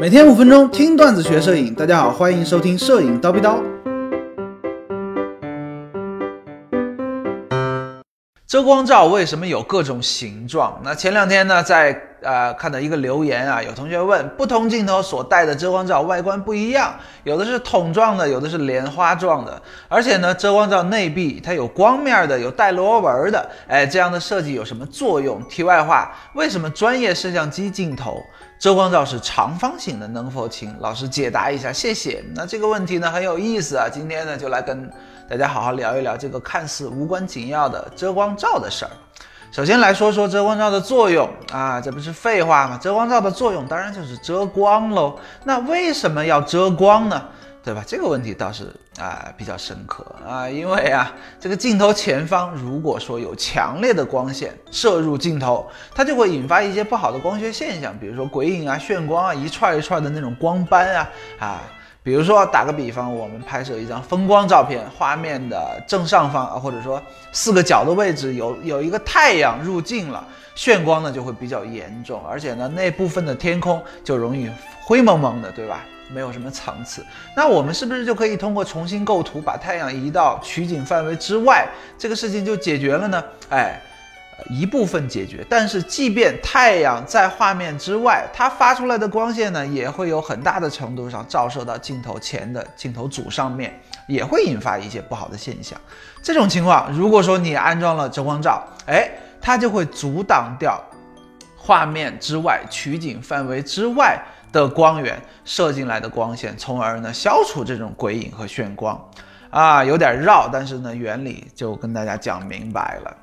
每天五分钟听段子学摄影，大家好，欢迎收听摄影叨逼叨。遮光罩为什么有各种形状？那前两天呢，在呃看到一个留言啊，有同学问，不同镜头所戴的遮光罩外观不一样，有的是桶状的，有的是莲花状的，而且呢，遮光罩内壁它有光面的，有带螺纹的，哎，这样的设计有什么作用？题外话，为什么专业摄像机镜头遮光罩是长方形的？能否请老师解答一下？谢谢。那这个问题呢很有意思啊，今天呢就来跟。大家好好聊一聊这个看似无关紧要的遮光罩的事儿。首先来说说遮光罩的作用啊，这不是废话吗？遮光罩的作用当然就是遮光喽。那为什么要遮光呢？对吧？这个问题倒是啊比较深刻啊，因为啊这个镜头前方如果说有强烈的光线射入镜头，它就会引发一些不好的光学现象，比如说鬼影啊、炫光啊、一串一串的那种光斑啊啊。比如说，打个比方，我们拍摄一张风光照片，画面的正上方啊，或者说四个角的位置有有一个太阳入镜了，眩光呢就会比较严重，而且呢那部分的天空就容易灰蒙蒙的，对吧？没有什么层次。那我们是不是就可以通过重新构图，把太阳移到取景范围之外，这个事情就解决了呢？哎。一部分解决，但是即便太阳在画面之外，它发出来的光线呢，也会有很大的程度上照射到镜头前的镜头组上面，也会引发一些不好的现象。这种情况，如果说你安装了遮光罩，哎，它就会阻挡掉画面之外取景范围之外的光源射进来的光线，从而呢消除这种鬼影和眩光。啊，有点绕，但是呢原理就跟大家讲明白了。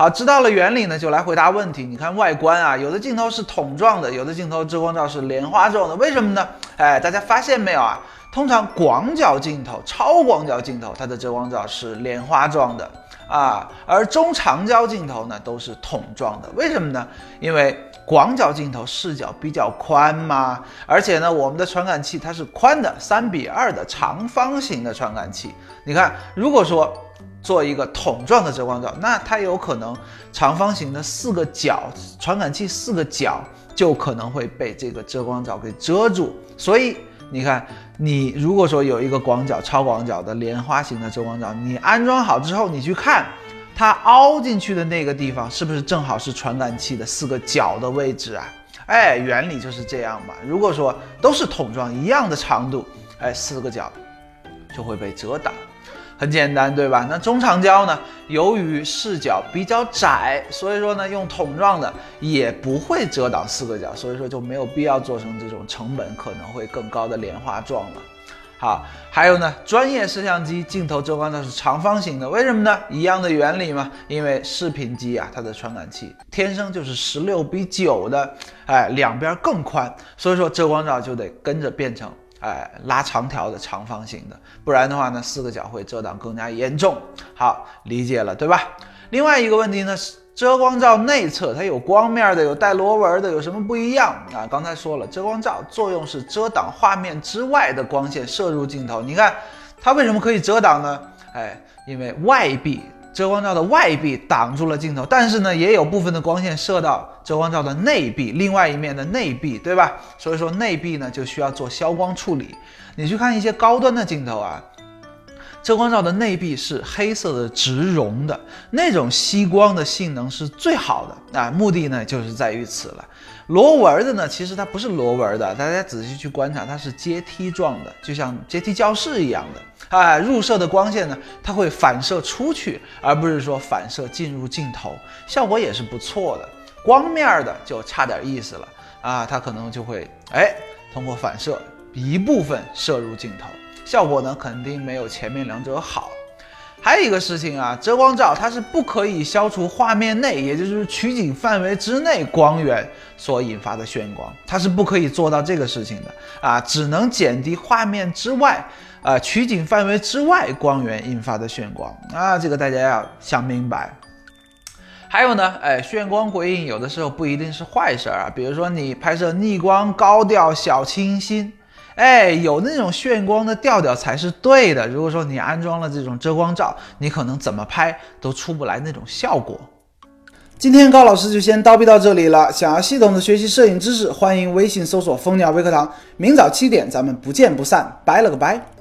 好，知道了原理呢，就来回答问题。你看外观啊，有的镜头是筒状的，有的镜头遮光罩是莲花状的，为什么呢？哎，大家发现没有啊？通常广角镜头、超广角镜头，它的遮光罩是莲花状的啊，而中长焦镜头呢都是筒状的。为什么呢？因为广角镜头视角比较宽嘛，而且呢，我们的传感器它是宽的，三比二的长方形的传感器。你看，如果说做一个桶状的遮光罩，那它有可能长方形的四个角传感器四个角就可能会被这个遮光罩给遮住。所以你看，你如果说有一个广角、超广角的莲花形的遮光罩，你安装好之后，你去看它凹进去的那个地方，是不是正好是传感器的四个角的位置啊？哎，原理就是这样嘛。如果说都是桶状一样的长度，哎，四个角就会被遮挡。很简单，对吧？那中长焦呢？由于视角比较窄，所以说呢，用桶状的也不会遮挡四个角，所以说就没有必要做成这种成本可能会更高的莲花状了。好，还有呢，专业摄像机镜头遮光罩是长方形的，为什么呢？一样的原理嘛，因为视频机啊，它的传感器天生就是十六比九的，哎，两边更宽，所以说遮光罩就得跟着变成。哎，拉长条的长方形的，不然的话呢，四个角会遮挡更加严重。好，理解了，对吧？另外一个问题呢，是遮光罩内侧它有光面的，有带螺纹的，有什么不一样啊？刚才说了，遮光罩作用是遮挡画面之外的光线射入镜头。你看它为什么可以遮挡呢？哎，因为外壁。遮光罩的外壁挡住了镜头，但是呢，也有部分的光线射到遮光罩的内壁，另外一面的内壁，对吧？所以说内壁呢就需要做消光处理。你去看一些高端的镜头啊，遮光罩的内壁是黑色的植绒的，那种吸光的性能是最好的啊。目的呢就是在于此了。螺纹的呢，其实它不是螺纹的，大家仔细去观察，它是阶梯状的，就像阶梯教室一样的。啊，入射的光线呢，它会反射出去，而不是说反射进入镜头，效果也是不错的。光面的就差点意思了啊，它可能就会哎通过反射一部分射入镜头，效果呢肯定没有前面两者好。还有一个事情啊，遮光罩它是不可以消除画面内，也就是取景范围之内光源所引发的眩光，它是不可以做到这个事情的啊，只能减低画面之外，啊取景范围之外光源引发的眩光啊，这个大家要想明白。还有呢，哎，眩光鬼影有的时候不一定是坏事儿啊，比如说你拍摄逆光、高调、小清新。哎，有那种炫光的调调才是对的。如果说你安装了这种遮光罩，你可能怎么拍都出不来那种效果。今天高老师就先叨逼到这里了。想要系统的学习摄影知识，欢迎微信搜索蜂鸟微课堂。明早七点，咱们不见不散。拜了个拜。